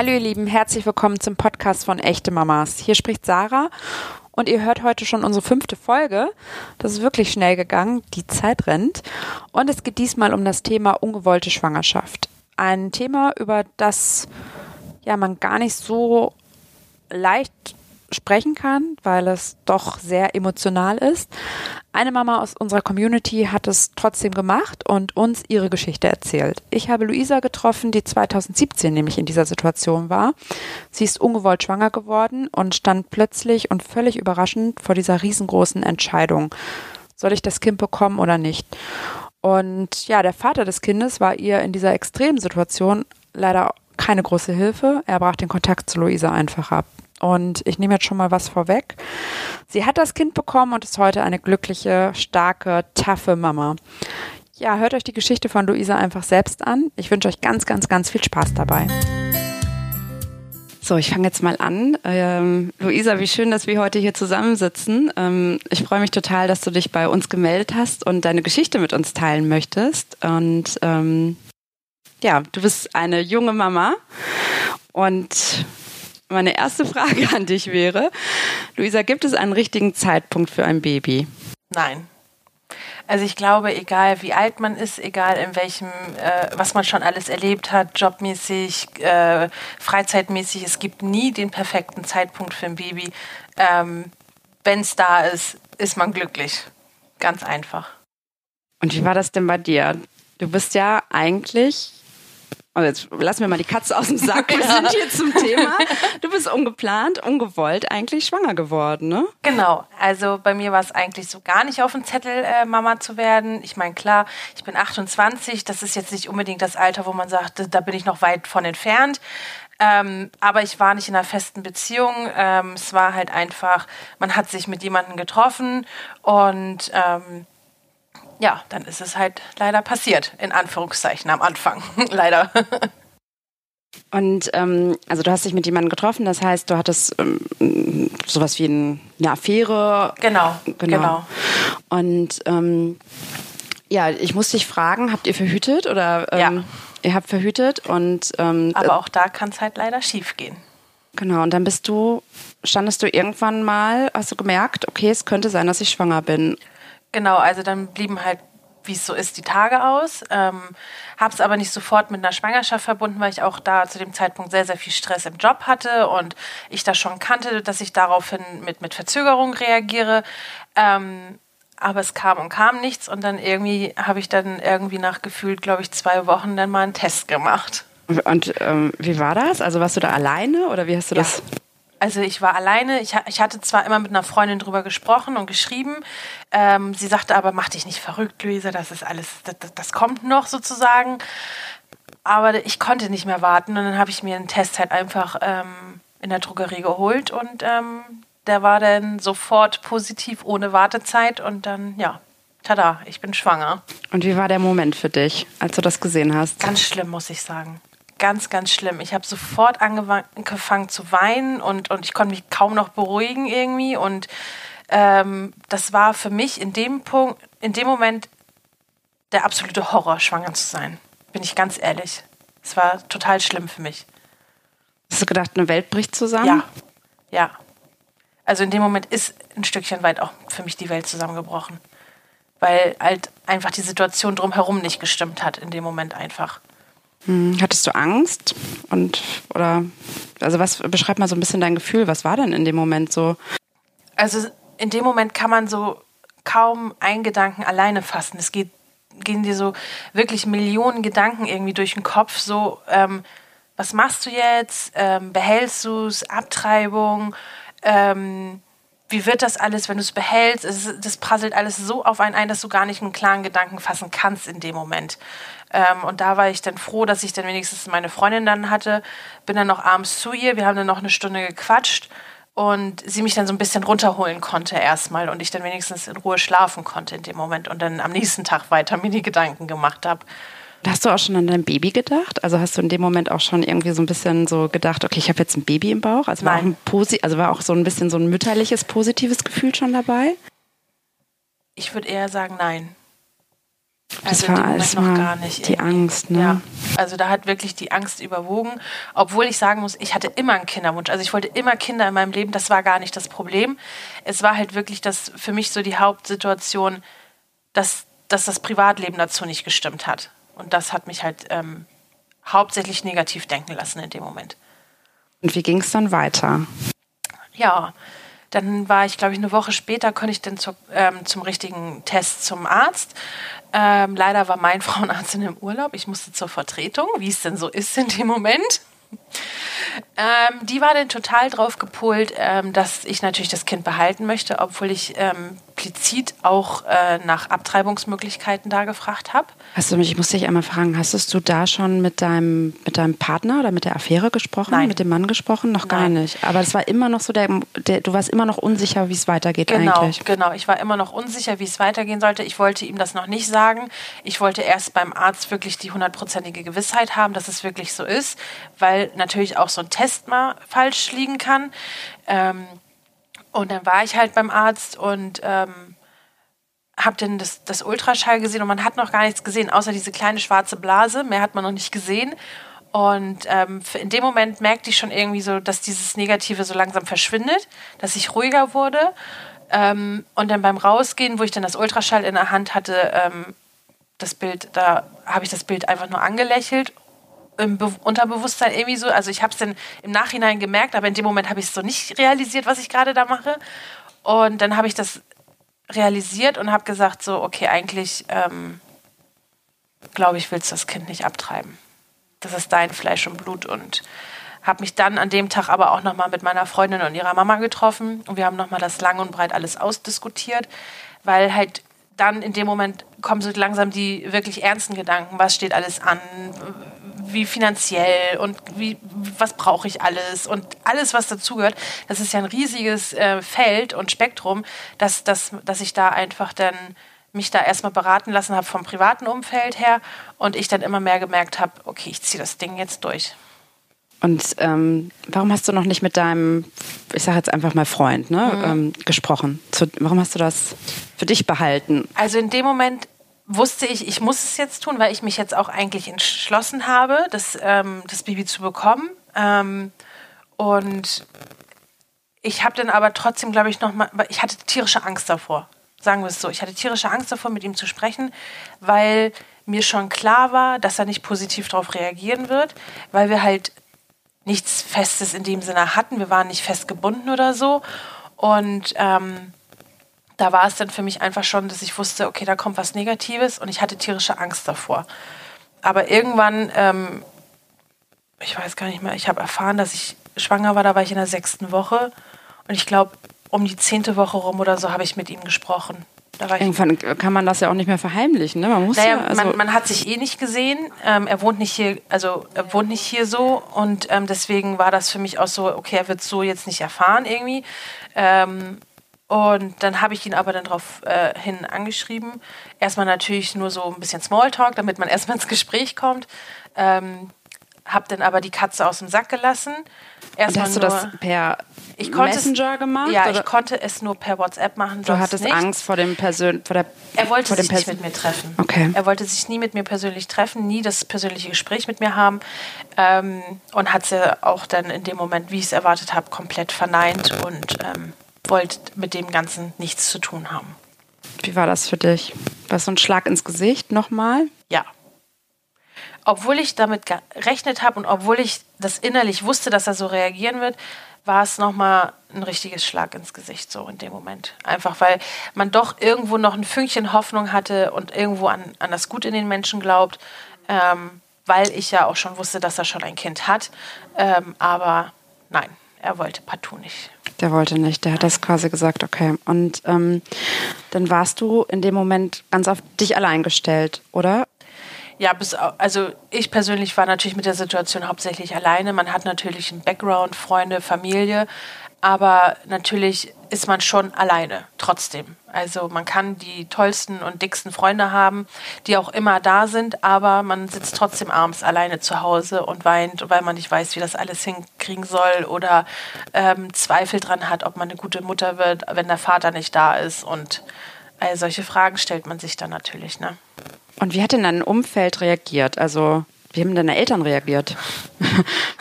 Hallo ihr Lieben, herzlich willkommen zum Podcast von Echte Mamas. Hier spricht Sarah und ihr hört heute schon unsere fünfte Folge. Das ist wirklich schnell gegangen, die Zeit rennt. Und es geht diesmal um das Thema ungewollte Schwangerschaft. Ein Thema, über das ja man gar nicht so leicht sprechen kann, weil es doch sehr emotional ist. Eine Mama aus unserer Community hat es trotzdem gemacht und uns ihre Geschichte erzählt. Ich habe Luisa getroffen, die 2017 nämlich in dieser Situation war. Sie ist ungewollt schwanger geworden und stand plötzlich und völlig überraschend vor dieser riesengroßen Entscheidung. Soll ich das Kind bekommen oder nicht? Und ja, der Vater des Kindes war ihr in dieser extremen Situation leider keine große Hilfe. Er brach den Kontakt zu Luisa einfach ab. Und ich nehme jetzt schon mal was vorweg. Sie hat das Kind bekommen und ist heute eine glückliche, starke, taffe Mama. Ja, hört euch die Geschichte von Luisa einfach selbst an. Ich wünsche euch ganz, ganz, ganz viel Spaß dabei. So, ich fange jetzt mal an. Ähm, Luisa, wie schön, dass wir heute hier zusammensitzen. Ähm, ich freue mich total, dass du dich bei uns gemeldet hast und deine Geschichte mit uns teilen möchtest. Und ähm, ja, du bist eine junge Mama und meine erste Frage an dich wäre, Luisa, gibt es einen richtigen Zeitpunkt für ein Baby? Nein. Also ich glaube, egal wie alt man ist, egal in welchem, äh, was man schon alles erlebt hat, jobmäßig, äh, freizeitmäßig, es gibt nie den perfekten Zeitpunkt für ein Baby. Ähm, Wenn es da ist, ist man glücklich. Ganz einfach. Und wie war das denn bei dir? Du bist ja eigentlich also jetzt lassen wir mal die Katze aus dem Sack. Wir sind hier zum Thema. Du bist ungeplant, ungewollt eigentlich schwanger geworden, ne? Genau. Also bei mir war es eigentlich so gar nicht auf dem Zettel, äh, Mama zu werden. Ich meine, klar, ich bin 28. Das ist jetzt nicht unbedingt das Alter, wo man sagt, da bin ich noch weit von entfernt. Ähm, aber ich war nicht in einer festen Beziehung. Ähm, es war halt einfach, man hat sich mit jemandem getroffen und ähm, ja, dann ist es halt leider passiert, in Anführungszeichen am Anfang. leider. Und ähm, also du hast dich mit jemandem getroffen, das heißt, du hattest ähm, sowas wie ein, eine Affäre. Genau, genau. genau. Und ähm, ja, ich muss dich fragen, habt ihr verhütet oder ähm, ja. ihr habt verhütet und ähm, aber auch da kann es halt leider schief gehen. Genau, und dann bist du, standest du irgendwann mal, hast du gemerkt, okay, es könnte sein, dass ich schwanger bin. Genau, also dann blieben halt, wie es so ist, die Tage aus. Ähm, habe es aber nicht sofort mit einer Schwangerschaft verbunden, weil ich auch da zu dem Zeitpunkt sehr, sehr viel Stress im Job hatte und ich das schon kannte, dass ich daraufhin mit, mit Verzögerung reagiere. Ähm, aber es kam und kam nichts und dann irgendwie habe ich dann irgendwie nach gefühlt, glaube ich, zwei Wochen dann mal einen Test gemacht. Und ähm, wie war das? Also warst du da alleine oder wie hast du ja. das? Also ich war alleine. Ich, ich, hatte zwar immer mit einer Freundin drüber gesprochen und geschrieben. Ähm, sie sagte aber, mach dich nicht verrückt, Luisa, das ist alles, das, das kommt noch sozusagen. Aber ich konnte nicht mehr warten und dann habe ich mir einen Test halt einfach ähm, in der Drogerie geholt und ähm, der war dann sofort positiv, ohne Wartezeit und dann, ja, tada, ich bin schwanger. Und wie war der Moment für dich, als du das gesehen hast? Ganz schlimm, muss ich sagen ganz, ganz schlimm. Ich habe sofort angefangen zu weinen und, und ich konnte mich kaum noch beruhigen irgendwie. Und ähm, das war für mich in dem Punkt, in dem Moment der absolute Horror, schwanger zu sein. Bin ich ganz ehrlich. Es war total schlimm für mich. Hast du gedacht, eine Welt bricht zusammen? Ja. Ja. Also in dem Moment ist ein Stückchen weit auch für mich die Welt zusammengebrochen. Weil halt einfach die Situation drumherum nicht gestimmt hat in dem Moment einfach. Hm, hattest du Angst? Und oder also was beschreib mal so ein bisschen dein Gefühl? Was war denn in dem Moment so? Also in dem Moment kann man so kaum einen Gedanken alleine fassen. Es geht, gehen dir so wirklich Millionen Gedanken irgendwie durch den Kopf. So, ähm, was machst du jetzt? Ähm, behältst du es? Abtreibung? Ähm, wie wird das alles, wenn du es behältst? Das prasselt alles so auf einen ein, dass du gar nicht einen klaren Gedanken fassen kannst in dem Moment. Ähm, und da war ich dann froh, dass ich dann wenigstens meine Freundin dann hatte. Bin dann noch abends zu ihr. Wir haben dann noch eine Stunde gequatscht und sie mich dann so ein bisschen runterholen konnte erstmal und ich dann wenigstens in Ruhe schlafen konnte in dem Moment und dann am nächsten Tag weiter mir die Gedanken gemacht habe. Hast du auch schon an dein Baby gedacht? Also hast du in dem Moment auch schon irgendwie so ein bisschen so gedacht, okay, ich habe jetzt ein Baby im Bauch? Also war, Nein. Auch ein also war auch so ein bisschen so ein mütterliches, positives Gefühl schon dabei? Ich würde eher sagen, nein. Das also war alles noch gar nicht. Die Angst, ne? Ja. Also da hat wirklich die Angst überwogen, obwohl ich sagen muss, ich hatte immer einen Kinderwunsch. Also ich wollte immer Kinder in meinem Leben, das war gar nicht das Problem. Es war halt wirklich das für mich so die Hauptsituation, dass, dass das Privatleben dazu nicht gestimmt hat. Und das hat mich halt ähm, hauptsächlich negativ denken lassen in dem Moment. Und wie ging es dann weiter? Ja, dann war ich, glaube ich, eine Woche später, konnte ich dann zu, ähm, zum richtigen Test zum Arzt. Ähm, leider war mein Frauenarzt in dem Urlaub. Ich musste zur Vertretung, wie es denn so ist in dem Moment. Ähm, die war dann total drauf gepolt, ähm, dass ich natürlich das Kind behalten möchte, obwohl ich ähm, implizit auch äh, nach Abtreibungsmöglichkeiten da gefragt habe. Hast du mich, ich muss dich einmal fragen, hast du da schon mit deinem, mit deinem Partner oder mit der Affäre gesprochen, Nein. mit dem Mann gesprochen? Noch gar Nein. nicht. Aber es war immer noch so, der, der, du warst immer noch unsicher, wie es weitergeht genau, eigentlich. Genau, ich war immer noch unsicher, wie es weitergehen sollte. Ich wollte ihm das noch nicht sagen. Ich wollte erst beim Arzt wirklich die hundertprozentige Gewissheit haben, dass es wirklich so ist, weil natürlich auch so ein Test mal falsch liegen kann. Ähm, und dann war ich halt beim Arzt und ähm, habe dann das, das Ultraschall gesehen und man hat noch gar nichts gesehen, außer diese kleine schwarze Blase. Mehr hat man noch nicht gesehen. Und ähm, in dem Moment merkte ich schon irgendwie so, dass dieses Negative so langsam verschwindet, dass ich ruhiger wurde. Ähm, und dann beim Rausgehen, wo ich dann das Ultraschall in der Hand hatte, ähm, das Bild, da habe ich das Bild einfach nur angelächelt im Be Unterbewusstsein irgendwie so. Also ich habe es dann im Nachhinein gemerkt, aber in dem Moment habe ich es so nicht realisiert, was ich gerade da mache. Und dann habe ich das realisiert und habe gesagt, so, okay, eigentlich ähm, glaube ich, willst du das Kind nicht abtreiben. Das ist dein Fleisch und Blut und habe mich dann an dem Tag aber auch nochmal mit meiner Freundin und ihrer Mama getroffen und wir haben nochmal das lang und breit alles ausdiskutiert, weil halt dann in dem Moment kommen so langsam die wirklich ernsten Gedanken, was steht alles an, wie finanziell und wie, was brauche ich alles und alles, was dazugehört. Das ist ja ein riesiges äh, Feld und Spektrum, dass, dass, dass ich da einfach dann mich da erstmal beraten lassen habe vom privaten Umfeld her und ich dann immer mehr gemerkt habe, okay, ich ziehe das Ding jetzt durch. Und ähm, warum hast du noch nicht mit deinem, ich sage jetzt einfach mal Freund, ne, mhm. ähm, gesprochen? Zu, warum hast du das für dich behalten? Also in dem Moment wusste ich, ich muss es jetzt tun, weil ich mich jetzt auch eigentlich entschlossen habe, das, ähm, das Baby zu bekommen. Ähm, und ich habe dann aber trotzdem, glaube ich, noch mal, ich hatte tierische Angst davor. Sagen wir es so. Ich hatte tierische Angst davor, mit ihm zu sprechen, weil mir schon klar war, dass er nicht positiv darauf reagieren wird, weil wir halt nichts Festes in dem Sinne hatten. Wir waren nicht festgebunden oder so. Und ähm, da war es dann für mich einfach schon, dass ich wusste, okay, da kommt was Negatives und ich hatte tierische Angst davor. Aber irgendwann, ähm, ich weiß gar nicht mehr, ich habe erfahren, dass ich schwanger war, da war ich in der sechsten Woche und ich glaube, um die zehnte Woche rum oder so habe ich mit ihm gesprochen. Irgendwann kann man das ja auch nicht mehr verheimlichen. Ne? Man, muss naja, ja, also man, man, hat sich eh nicht gesehen. Ähm, er wohnt nicht hier, also er wohnt nicht hier so und ähm, deswegen war das für mich auch so, okay, er wird so jetzt nicht erfahren irgendwie. Ähm, und dann habe ich ihn aber dann darauf äh, hin angeschrieben. Erstmal natürlich nur so ein bisschen Smalltalk, damit man erstmal ins Gespräch kommt. Ähm, habe dann aber die Katze aus dem Sack gelassen. Erstmal hast du das per ich Messenger es, gemacht? Ja, oder? ich konnte es nur per WhatsApp machen. Du hattest nicht. Angst vor dem Persön vor der Er wollte vor sich nicht mit mir treffen. Okay. Er wollte sich nie mit mir persönlich treffen, nie das persönliche Gespräch mit mir haben ähm, und hat sie auch dann in dem Moment, wie ich es erwartet habe, komplett verneint und ähm, wollte mit dem Ganzen nichts zu tun haben. Wie war das für dich? War es so ein Schlag ins Gesicht nochmal? Ja. Obwohl ich damit gerechnet habe und obwohl ich das innerlich wusste, dass er so reagieren wird, war es nochmal ein richtiges Schlag ins Gesicht, so in dem Moment. Einfach weil man doch irgendwo noch ein Fünkchen Hoffnung hatte und irgendwo an, an das Gut in den Menschen glaubt, ähm, weil ich ja auch schon wusste, dass er schon ein Kind hat. Ähm, aber nein, er wollte partout nicht. Der wollte nicht, der hat das quasi gesagt, okay. Und ähm, dann warst du in dem Moment ganz auf dich allein gestellt, oder? Ja, bis, also ich persönlich war natürlich mit der Situation hauptsächlich alleine. Man hat natürlich einen Background, Freunde, Familie, aber natürlich ist man schon alleine, trotzdem. Also man kann die tollsten und dicksten Freunde haben, die auch immer da sind, aber man sitzt trotzdem abends alleine zu Hause und weint, weil man nicht weiß, wie das alles hinkriegen soll oder ähm, Zweifel dran hat, ob man eine gute Mutter wird, wenn der Vater nicht da ist. Und all solche Fragen stellt man sich dann natürlich. Ne? Und wie hat denn dein Umfeld reagiert? Also, wie haben deine Eltern reagiert?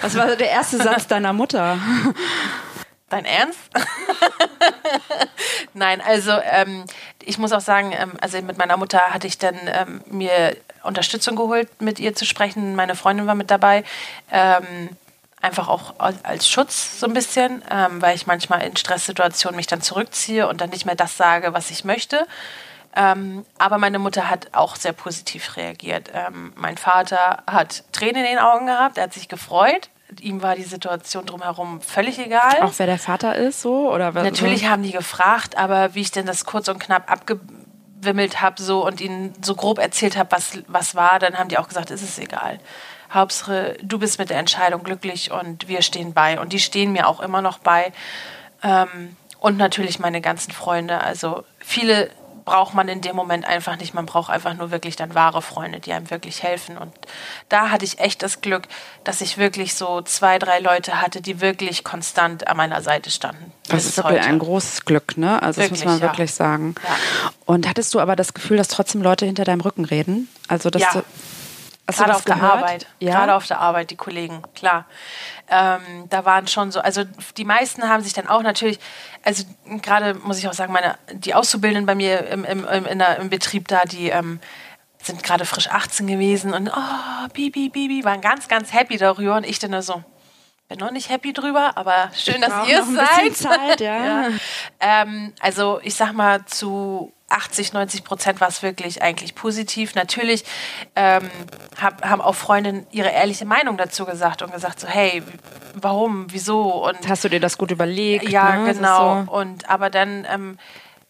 Was war der erste Satz deiner Mutter? Dein Ernst? Nein, also ähm, ich muss auch sagen, ähm, also mit meiner Mutter hatte ich dann ähm, mir Unterstützung geholt, mit ihr zu sprechen. Meine Freundin war mit dabei. Ähm, einfach auch als Schutz so ein bisschen, ähm, weil ich manchmal in Stresssituationen mich dann zurückziehe und dann nicht mehr das sage, was ich möchte. Ähm, aber meine Mutter hat auch sehr positiv reagiert. Ähm, mein Vater hat Tränen in den Augen gehabt, er hat sich gefreut. Ihm war die Situation drumherum völlig egal. Auch wer der Vater ist, so? Oder was? Natürlich haben die gefragt, aber wie ich denn das kurz und knapp abgewimmelt habe so, und ihnen so grob erzählt habe, was, was war, dann haben die auch gesagt, es ist egal. Hauptsache, du bist mit der Entscheidung glücklich und wir stehen bei. Und die stehen mir auch immer noch bei. Ähm, und natürlich meine ganzen Freunde. Also viele braucht man in dem Moment einfach nicht. Man braucht einfach nur wirklich dann wahre Freunde, die einem wirklich helfen. Und da hatte ich echt das Glück, dass ich wirklich so zwei, drei Leute hatte, die wirklich konstant an meiner Seite standen. Das ist wirklich ein großes Glück, ne? Also wirklich, das muss man ja. wirklich sagen. Ja. Und hattest du aber das Gefühl, dass trotzdem Leute hinter deinem Rücken reden? Also dass ja. du Gerade auf gehört? der Arbeit. Ja? Gerade auf der Arbeit, die Kollegen, klar. Ähm, da waren schon so, also die meisten haben sich dann auch natürlich, also gerade muss ich auch sagen, meine, die Auszubildenden bei mir im, im, im, der, im Betrieb da, die ähm, sind gerade frisch 18 gewesen und oh, Bibi, Bibi, waren ganz, ganz happy darüber und ich dann nur so, bin noch nicht happy drüber, aber schön, dass ihr es seid. Zeit, ja. ja. Ähm, also ich sag mal zu 80, 90 Prozent war es wirklich eigentlich positiv. Natürlich ähm, hab, haben auch Freundinnen ihre ehrliche Meinung dazu gesagt und gesagt so, hey, warum, wieso? Und hast du dir das gut überlegt? Ja, ne? genau. So. Und aber dann ähm,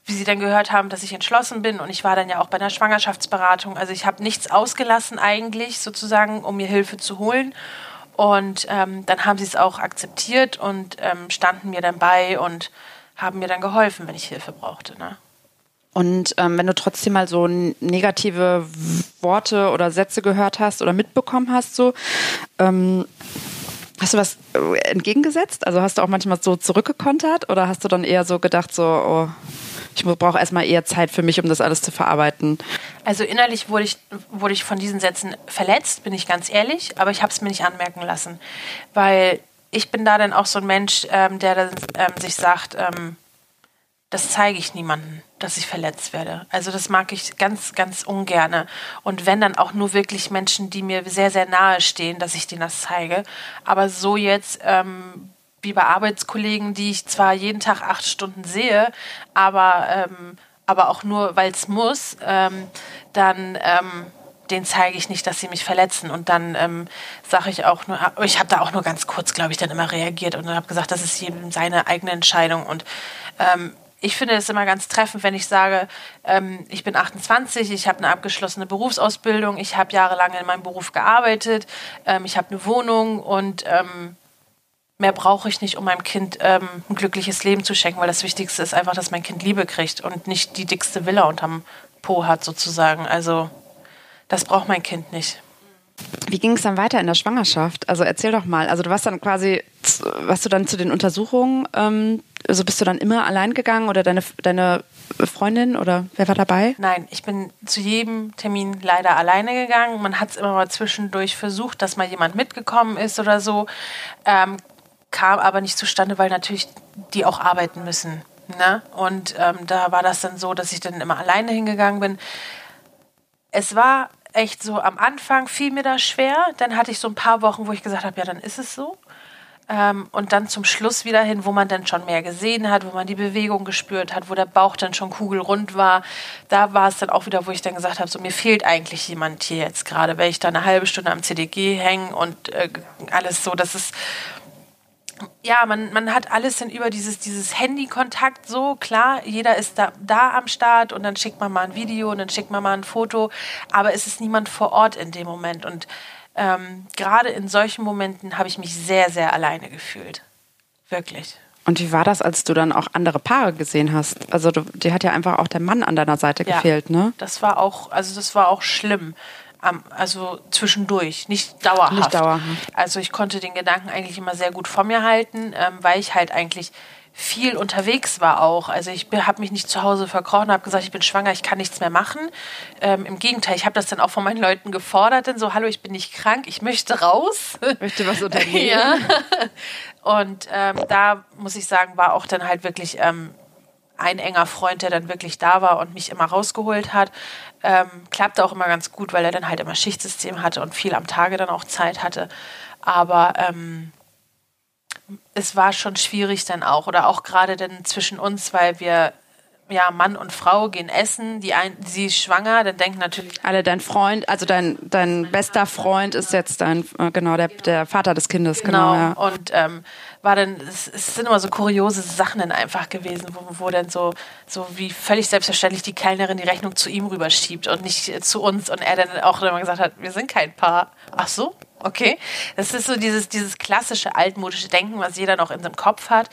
wie sie dann gehört haben, dass ich entschlossen bin und ich war dann ja auch bei einer Schwangerschaftsberatung. Also ich habe nichts ausgelassen eigentlich sozusagen, um mir Hilfe zu holen. Und ähm, dann haben sie es auch akzeptiert und ähm, standen mir dann bei und haben mir dann geholfen, wenn ich Hilfe brauchte. Ne? Und ähm, wenn du trotzdem mal so negative Worte oder Sätze gehört hast oder mitbekommen hast, so, ähm, hast du was äh, entgegengesetzt? Also hast du auch manchmal so zurückgekontert oder hast du dann eher so gedacht, so, oh, ich brauche erstmal eher Zeit für mich, um das alles zu verarbeiten? Also innerlich wurde ich, wurde ich von diesen Sätzen verletzt, bin ich ganz ehrlich, aber ich habe es mir nicht anmerken lassen, weil ich bin da dann auch so ein Mensch, ähm, der dann ähm, sich sagt, ähm, das zeige ich niemandem, dass ich verletzt werde. Also das mag ich ganz, ganz ungerne. Und wenn dann auch nur wirklich Menschen, die mir sehr, sehr nahe stehen, dass ich denen das zeige. Aber so jetzt ähm, wie bei Arbeitskollegen, die ich zwar jeden Tag acht Stunden sehe, aber, ähm, aber auch nur, weil es muss, ähm, dann ähm, den zeige ich nicht, dass sie mich verletzen. Und dann ähm, sage ich auch nur, ich habe da auch nur ganz kurz, glaube ich, dann immer reagiert und habe gesagt, das ist jedem seine eigene Entscheidung. Und ähm, ich finde es immer ganz treffend, wenn ich sage, ähm, ich bin 28, ich habe eine abgeschlossene Berufsausbildung, ich habe jahrelang in meinem Beruf gearbeitet, ähm, ich habe eine Wohnung und ähm, mehr brauche ich nicht, um meinem Kind ähm, ein glückliches Leben zu schenken, weil das Wichtigste ist einfach, dass mein Kind Liebe kriegt und nicht die dickste Villa unterm Po hat sozusagen. Also das braucht mein Kind nicht. Wie ging es dann weiter in der Schwangerschaft? Also erzähl doch mal. Also du warst dann quasi, warst du dann zu den Untersuchungen, ähm, also bist du dann immer allein gegangen oder deine, deine Freundin oder wer war dabei? Nein, ich bin zu jedem Termin leider alleine gegangen. Man hat es immer mal zwischendurch versucht, dass mal jemand mitgekommen ist oder so. Ähm, kam aber nicht zustande, weil natürlich die auch arbeiten müssen. Ne? Und ähm, da war das dann so, dass ich dann immer alleine hingegangen bin. Es war echt so am Anfang fiel mir das schwer. Dann hatte ich so ein paar Wochen, wo ich gesagt habe, ja, dann ist es so. Ähm, und dann zum Schluss wieder hin, wo man dann schon mehr gesehen hat, wo man die Bewegung gespürt hat, wo der Bauch dann schon kugelrund war. Da war es dann auch wieder, wo ich dann gesagt habe, so mir fehlt eigentlich jemand hier jetzt gerade, weil ich da eine halbe Stunde am CDG hänge und äh, alles so, das ist ja, man, man hat alles dann über dieses, dieses Handykontakt so, klar, jeder ist da, da am Start und dann schickt man mal ein Video und dann schickt man mal ein Foto, aber es ist niemand vor Ort in dem Moment. Und ähm, gerade in solchen Momenten habe ich mich sehr, sehr alleine gefühlt. Wirklich. Und wie war das, als du dann auch andere Paare gesehen hast? Also du, dir hat ja einfach auch der Mann an deiner Seite ja, gefehlt, ne? Das war auch, also das war auch schlimm also zwischendurch, nicht dauerhaft. Nicht dauerhaft. Also ich konnte den Gedanken eigentlich immer sehr gut vor mir halten, ähm, weil ich halt eigentlich viel unterwegs war auch. Also ich habe mich nicht zu Hause verkrochen, habe gesagt, ich bin schwanger, ich kann nichts mehr machen. Ähm, Im Gegenteil, ich habe das dann auch von meinen Leuten gefordert, denn so, hallo, ich bin nicht krank, ich möchte raus. Möchte was unternehmen. ja. Und ähm, da muss ich sagen, war auch dann halt wirklich ähm, ein enger Freund, der dann wirklich da war und mich immer rausgeholt hat. Ähm, klappte auch immer ganz gut, weil er dann halt immer Schichtsystem hatte und viel am Tage dann auch Zeit hatte. Aber ähm, es war schon schwierig dann auch oder auch gerade dann zwischen uns, weil wir ja, Mann und Frau gehen essen, die ein, sie ist schwanger, dann denken natürlich alle dein Freund, also dein dein bester Freund ist jetzt dein äh, genau der der Vater des Kindes genau, genau ja. und ähm, war dann es, es, sind immer so kuriose Sachen dann einfach gewesen, wo, wo dann so so wie völlig selbstverständlich die Kellnerin die Rechnung zu ihm rüberschiebt und nicht äh, zu uns und er dann auch immer gesagt hat, wir sind kein Paar. Ach so, Okay, das ist so dieses, dieses klassische altmodische Denken, was jeder noch in seinem Kopf hat.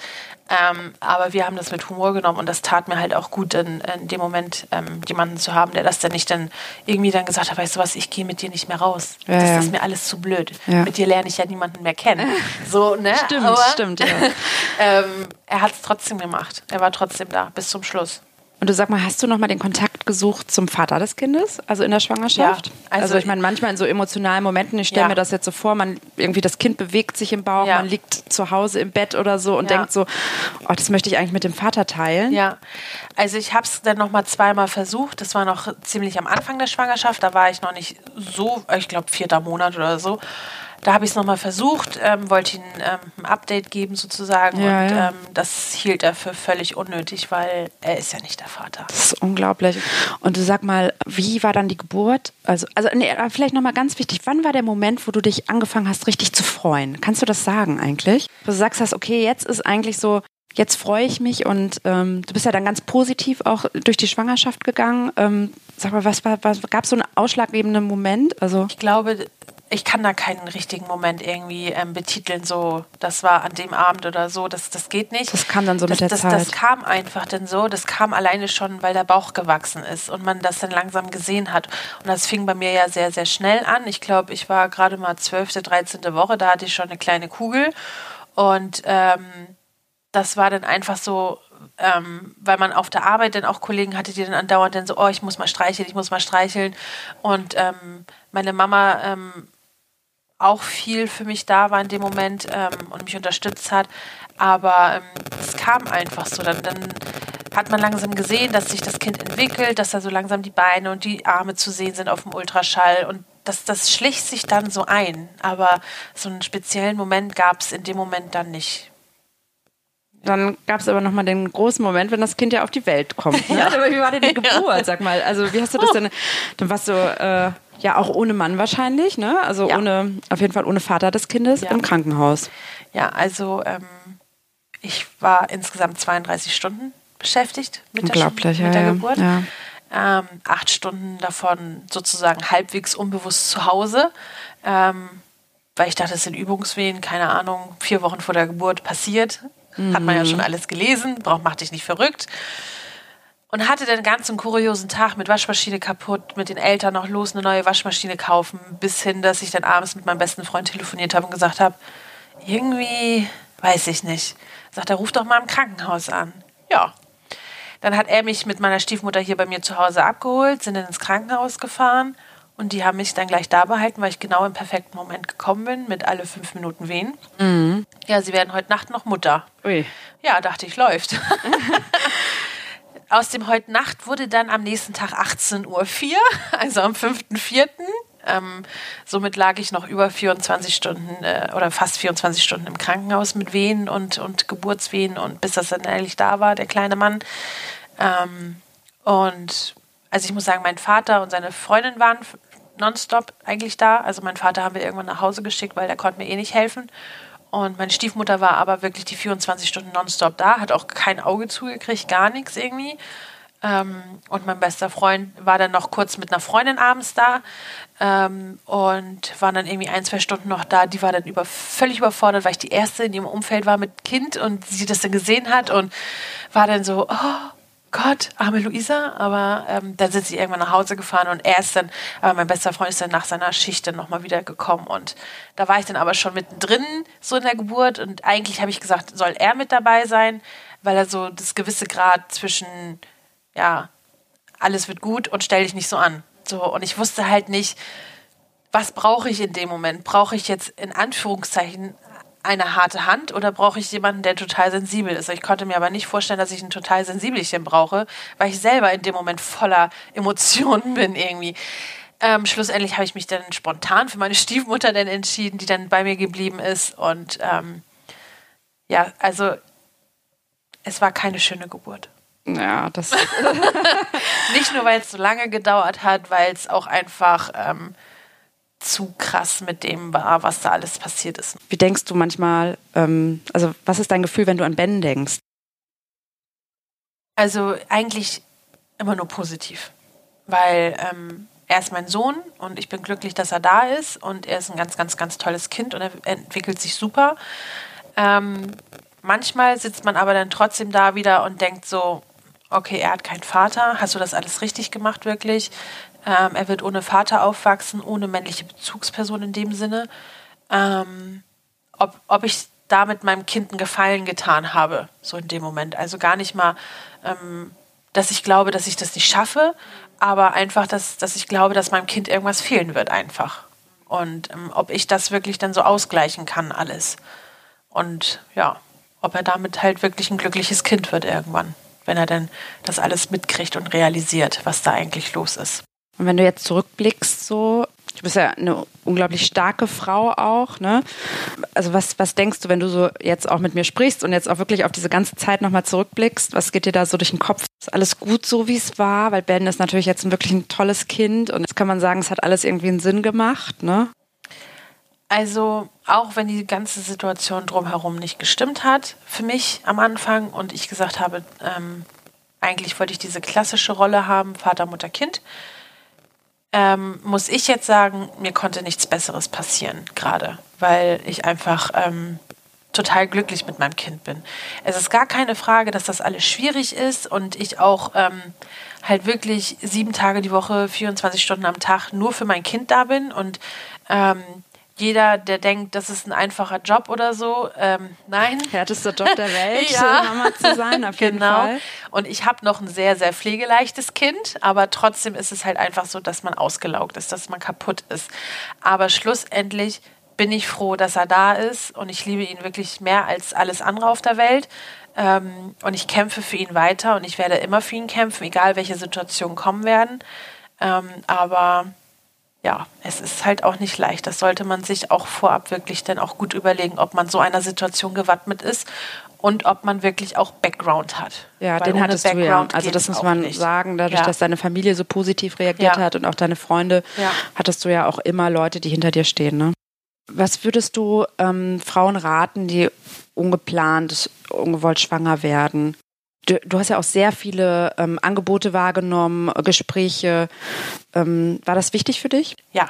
Ähm, aber wir haben das mit Humor genommen und das tat mir halt auch gut, in, in dem Moment ähm, jemanden zu haben, der das dann nicht dann irgendwie dann gesagt hat, weißt du was, ich gehe mit dir nicht mehr raus. Ja, das ja. ist mir alles zu blöd. Ja. Mit dir lerne ich ja niemanden mehr kennen. So, ne? Stimmt, aber, stimmt, ja. ähm, er hat es trotzdem gemacht. Er war trotzdem da bis zum Schluss. Und du sag mal, hast du noch mal den Kontakt gesucht zum Vater des Kindes, also in der Schwangerschaft? Ja, also, also ich meine, manchmal in so emotionalen Momenten, ich stelle ja. mir das jetzt so vor, man irgendwie das Kind bewegt sich im Bauch, ja. man liegt zu Hause im Bett oder so und denkt so, oh, das möchte ich eigentlich mit dem Vater teilen. Ja, also ich habe es dann noch mal zweimal versucht. Das war noch ziemlich am Anfang der Schwangerschaft, da war ich noch nicht so, ich glaube vierter Monat oder so. Da habe ich es nochmal versucht, ähm, wollte ihm ähm, ein Update geben sozusagen ja, und ja. Ähm, das hielt er für völlig unnötig, weil er ist ja nicht der Vater. Das ist unglaublich. Und du sag mal, wie war dann die Geburt? Also, also nee, vielleicht nochmal ganz wichtig, wann war der Moment, wo du dich angefangen hast, richtig zu freuen? Kannst du das sagen eigentlich? Wo du sagst hast, okay, jetzt ist eigentlich so, jetzt freue ich mich und ähm, du bist ja dann ganz positiv auch durch die Schwangerschaft gegangen. Ähm, sag mal, was war, was, gab es so einen ausschlaggebenden Moment? Also ich glaube, ich kann da keinen richtigen Moment irgendwie ähm, betiteln, so, das war an dem Abend oder so, das, das geht nicht. Das kam dann so das, mit der das, Zeit. Das kam einfach dann so, das kam alleine schon, weil der Bauch gewachsen ist und man das dann langsam gesehen hat. Und das fing bei mir ja sehr, sehr schnell an. Ich glaube, ich war gerade mal 12., 13. Woche, da hatte ich schon eine kleine Kugel und ähm, das war dann einfach so, ähm, weil man auf der Arbeit dann auch Kollegen hatte, die dann andauernd dann so, oh, ich muss mal streicheln, ich muss mal streicheln. Und ähm, meine Mama ähm, auch viel für mich da war in dem Moment ähm, und mich unterstützt hat. Aber ähm, es kam einfach so. Dann, dann hat man langsam gesehen, dass sich das Kind entwickelt, dass da so langsam die Beine und die Arme zu sehen sind auf dem Ultraschall. Und das, das schlich sich dann so ein. Aber so einen speziellen Moment gab es in dem Moment dann nicht. Dann gab es aber nochmal den großen Moment, wenn das Kind ja auf die Welt kommt. Ne? Ja. Aber wie war denn die Geburt, sag mal? Also wie hast du das oh. denn? Dann warst du äh, ja, auch ohne Mann wahrscheinlich, ne? Also ja. ohne, auf jeden Fall ohne Vater des Kindes ja. im Krankenhaus. Ja, also ähm, ich war insgesamt 32 Stunden beschäftigt mit der, mit der ja, Geburt. Ähm, acht Stunden davon sozusagen halbwegs unbewusst zu Hause, ähm, weil ich dachte, es sind Übungswehen, keine Ahnung, vier Wochen vor der Geburt passiert. Mhm. Hat man ja mhm. schon alles gelesen, braucht, macht dich nicht verrückt und hatte dann ganz einen kuriosen Tag mit Waschmaschine kaputt, mit den Eltern noch los, eine neue Waschmaschine kaufen, bis hin, dass ich dann abends mit meinem besten Freund telefoniert habe und gesagt habe, irgendwie weiß ich nicht. Sagt er, ruf doch mal im Krankenhaus an. Ja. Dann hat er mich mit meiner Stiefmutter hier bei mir zu Hause abgeholt, sind dann ins Krankenhaus gefahren und die haben mich dann gleich da behalten, weil ich genau im perfekten Moment gekommen bin, mit alle fünf Minuten wehen. Mhm. Ja, sie werden heute Nacht noch Mutter. Ui. Ja, dachte ich, läuft. aus dem heute Nacht wurde dann am nächsten Tag 18.04 Uhr, also am 5.04. Ähm, somit lag ich noch über 24 Stunden äh, oder fast 24 Stunden im Krankenhaus mit Wehen und, und Geburtswehen und bis das dann ehrlich da war, der kleine Mann. Ähm, und also ich muss sagen, mein Vater und seine Freundin waren nonstop eigentlich da. Also mein Vater haben wir irgendwann nach Hause geschickt, weil der konnte mir eh nicht helfen. Und meine Stiefmutter war aber wirklich die 24 Stunden nonstop da, hat auch kein Auge zugekriegt, gar nichts irgendwie. Ähm, und mein bester Freund war dann noch kurz mit einer Freundin abends da ähm, und war dann irgendwie ein, zwei Stunden noch da. Die war dann über, völlig überfordert, weil ich die erste in ihrem Umfeld war mit Kind und sie das dann gesehen hat und war dann so, oh, Gott, arme Luisa. Aber ähm, dann sind sie irgendwann nach Hause gefahren und er ist dann, aber mein bester Freund ist dann nach seiner Schicht dann nochmal wieder gekommen. Und da war ich dann aber schon mittendrin so in der Geburt. Und eigentlich habe ich gesagt, soll er mit dabei sein, weil er so das gewisse Grad zwischen, ja, alles wird gut und stell dich nicht so an. So, und ich wusste halt nicht, was brauche ich in dem Moment? Brauche ich jetzt in Anführungszeichen eine harte Hand oder brauche ich jemanden, der total sensibel ist? Ich konnte mir aber nicht vorstellen, dass ich ein total sensibelchen brauche, weil ich selber in dem Moment voller Emotionen bin irgendwie. Ähm, schlussendlich habe ich mich dann spontan für meine Stiefmutter dann entschieden, die dann bei mir geblieben ist. Und ähm, ja, also es war keine schöne Geburt. Ja, das. Nicht nur, weil es so lange gedauert hat, weil es auch einfach ähm, zu krass mit dem war, was da alles passiert ist. Wie denkst du manchmal, ähm, also was ist dein Gefühl, wenn du an Ben denkst? Also eigentlich immer nur positiv, weil ähm, er ist mein Sohn und ich bin glücklich, dass er da ist und er ist ein ganz, ganz, ganz tolles Kind und er entwickelt sich super. Ähm, manchmal sitzt man aber dann trotzdem da wieder und denkt so, okay, er hat keinen Vater, hast du das alles richtig gemacht wirklich? Ähm, er wird ohne Vater aufwachsen, ohne männliche Bezugsperson in dem Sinne. Ähm, ob, ob ich damit meinem Kind einen Gefallen getan habe, so in dem Moment. Also gar nicht mal, ähm, dass ich glaube, dass ich das nicht schaffe, aber einfach, dass, dass ich glaube, dass meinem Kind irgendwas fehlen wird einfach. Und ähm, ob ich das wirklich dann so ausgleichen kann, alles. Und ja, ob er damit halt wirklich ein glückliches Kind wird irgendwann wenn er denn das alles mitkriegt und realisiert, was da eigentlich los ist. Und wenn du jetzt zurückblickst, so, du bist ja eine unglaublich starke Frau auch, ne? Also was, was denkst du, wenn du so jetzt auch mit mir sprichst und jetzt auch wirklich auf diese ganze Zeit nochmal zurückblickst, was geht dir da so durch den Kopf? Ist alles gut so, wie es war? Weil Ben ist natürlich jetzt wirklich ein tolles Kind und jetzt kann man sagen, es hat alles irgendwie einen Sinn gemacht, ne? Also auch wenn die ganze Situation drumherum nicht gestimmt hat für mich am Anfang und ich gesagt habe, ähm, eigentlich wollte ich diese klassische Rolle haben, Vater, Mutter, Kind, ähm, muss ich jetzt sagen, mir konnte nichts Besseres passieren gerade, weil ich einfach ähm, total glücklich mit meinem Kind bin. Es ist gar keine Frage, dass das alles schwierig ist und ich auch ähm, halt wirklich sieben Tage die Woche, 24 Stunden am Tag nur für mein Kind da bin und ähm, jeder, der denkt, das ist ein einfacher Job oder so, ähm, nein. Härtester Job der Welt, ja. Mama zu sein, auf jeden genau. Fall. Und ich habe noch ein sehr, sehr pflegeleichtes Kind, aber trotzdem ist es halt einfach so, dass man ausgelaugt ist, dass man kaputt ist. Aber schlussendlich bin ich froh, dass er da ist und ich liebe ihn wirklich mehr als alles andere auf der Welt. Ähm, und ich kämpfe für ihn weiter und ich werde immer für ihn kämpfen, egal welche Situationen kommen werden. Ähm, aber ja, es ist halt auch nicht leicht. Das sollte man sich auch vorab wirklich dann auch gut überlegen, ob man so einer Situation gewappnet ist und ob man wirklich auch Background hat. Ja, Weil den hattest Background du ja. Also das muss man nicht. sagen, dadurch, ja. dass deine Familie so positiv reagiert ja. hat und auch deine Freunde, ja. hattest du ja auch immer Leute, die hinter dir stehen. Ne? Was würdest du ähm, Frauen raten, die ungeplant, ungewollt schwanger werden? Du, du hast ja auch sehr viele ähm, Angebote wahrgenommen, Gespräche. Ähm, war das wichtig für dich? Ja,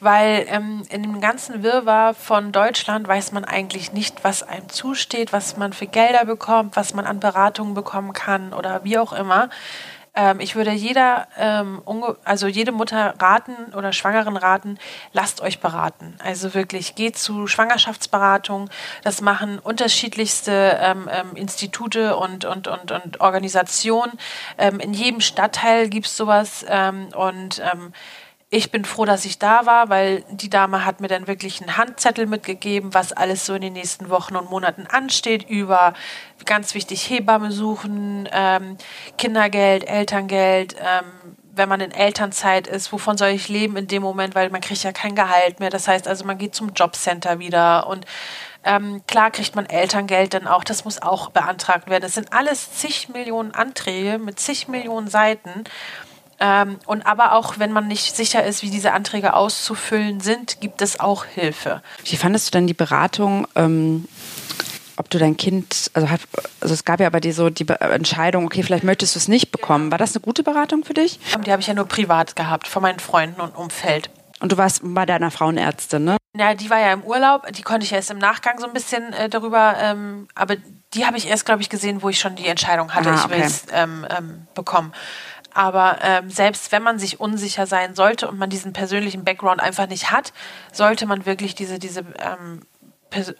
weil ähm, in dem ganzen Wirrwarr von Deutschland weiß man eigentlich nicht, was einem zusteht, was man für Gelder bekommt, was man an Beratungen bekommen kann oder wie auch immer. Ähm, ich würde jeder, ähm, also jede Mutter raten oder Schwangeren raten, lasst euch beraten. Also wirklich, geht zu Schwangerschaftsberatung. Das machen unterschiedlichste ähm, ähm Institute und, und, und, und Organisationen. Ähm, in jedem Stadtteil gibt es sowas ähm, und ich bin froh, dass ich da war, weil die Dame hat mir dann wirklich einen Handzettel mitgegeben, was alles so in den nächsten Wochen und Monaten ansteht, über ganz wichtig Hebamme suchen, ähm, Kindergeld, Elterngeld, ähm, wenn man in Elternzeit ist, wovon soll ich leben in dem Moment, weil man kriegt ja kein Gehalt mehr. Das heißt also, man geht zum Jobcenter wieder und ähm, klar kriegt man Elterngeld dann auch, das muss auch beantragt werden. Das sind alles zig Millionen Anträge mit zig Millionen Seiten. Ähm, und aber auch, wenn man nicht sicher ist, wie diese Anträge auszufüllen sind, gibt es auch Hilfe. Wie fandest du denn die Beratung? Ähm ob du dein Kind, also, hat, also es gab ja bei dir so die Entscheidung, okay, vielleicht möchtest du es nicht bekommen. War das eine gute Beratung für dich? Die habe ich ja nur privat gehabt, von meinen Freunden und Umfeld. Und du warst bei deiner Frauenärztin, ne? Ja, die war ja im Urlaub, die konnte ich erst im Nachgang so ein bisschen äh, darüber, ähm, aber die habe ich erst, glaube ich, gesehen, wo ich schon die Entscheidung hatte, Ah, ich okay. will es ähm, ähm, bekommen. Aber ähm, selbst wenn man sich unsicher sein sollte und man diesen persönlichen Background einfach nicht hat, sollte man wirklich diese, diese ähm,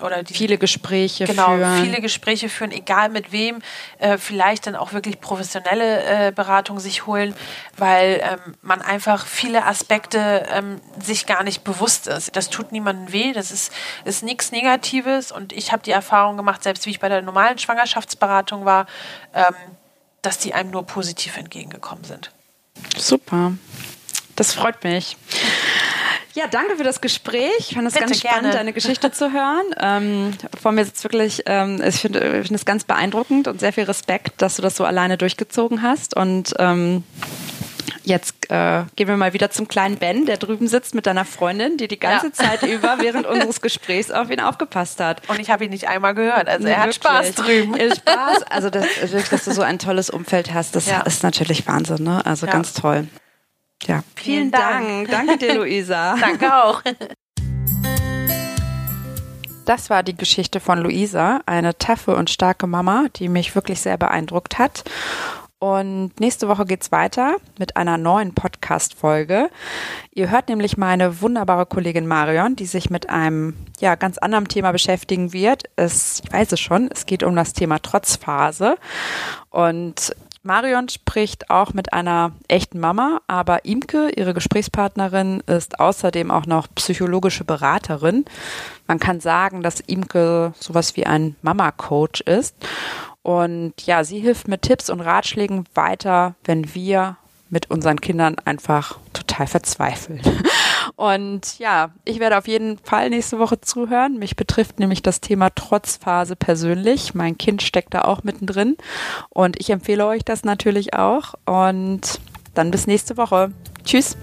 oder die, Viele Gespräche genau, führen. viele Gespräche führen, egal mit wem, äh, vielleicht dann auch wirklich professionelle äh, Beratung sich holen, weil ähm, man einfach viele Aspekte ähm, sich gar nicht bewusst ist. Das tut niemandem weh, das ist, ist nichts Negatives und ich habe die Erfahrung gemacht, selbst wie ich bei der normalen Schwangerschaftsberatung war, ähm, dass die einem nur positiv entgegengekommen sind. Super. Das freut mich. Ja, danke für das Gespräch. Ich fand es ganz spannend, gerne. deine Geschichte zu hören. Ähm, vor mir sitzt wirklich, ähm, ich finde es ganz beeindruckend und sehr viel Respekt, dass du das so alleine durchgezogen hast. Und ähm, jetzt äh, gehen wir mal wieder zum kleinen Ben, der drüben sitzt mit deiner Freundin, die die ganze Ja. Zeit über während unseres Gesprächs auf ihn aufgepasst hat. Und ich habe ihn nicht einmal gehört, also er hat Wirklich. Spaß drüben. Ja, Spaß, also das, dass du so ein tolles Umfeld hast, das Ja. ist natürlich Wahnsinn, ne? Also Ja. ganz toll. Ja, vielen, Vielen Dank. Dank. Danke dir, Luisa. Danke auch. Das war die Geschichte von Luisa, eine taffe und starke Mama, die mich wirklich sehr beeindruckt hat. Und nächste Woche geht's weiter mit einer neuen Podcast-Folge. Ihr hört nämlich meine wunderbare Kollegin Marion, die sich mit einem ja, ganz anderen Thema beschäftigen wird. Es, ich weiß es schon, es geht um das Thema Trotzphase. Und Marion spricht auch mit einer echten Mama, aber Imke, ihre Gesprächspartnerin, ist außerdem auch noch psychologische Beraterin. Man kann sagen, dass Imke sowas wie ein Mama-Coach ist. Und ja, sie hilft mit Tipps und Ratschlägen weiter, wenn wir mit unseren Kindern einfach total verzweifeln. Und ja, ich werde auf jeden Fall nächste Woche zuhören. Mich betrifft nämlich das Thema Trotzphase persönlich. Mein Kind steckt da auch mittendrin. Und ich empfehle euch das natürlich auch. Und dann bis nächste Woche. Tschüss.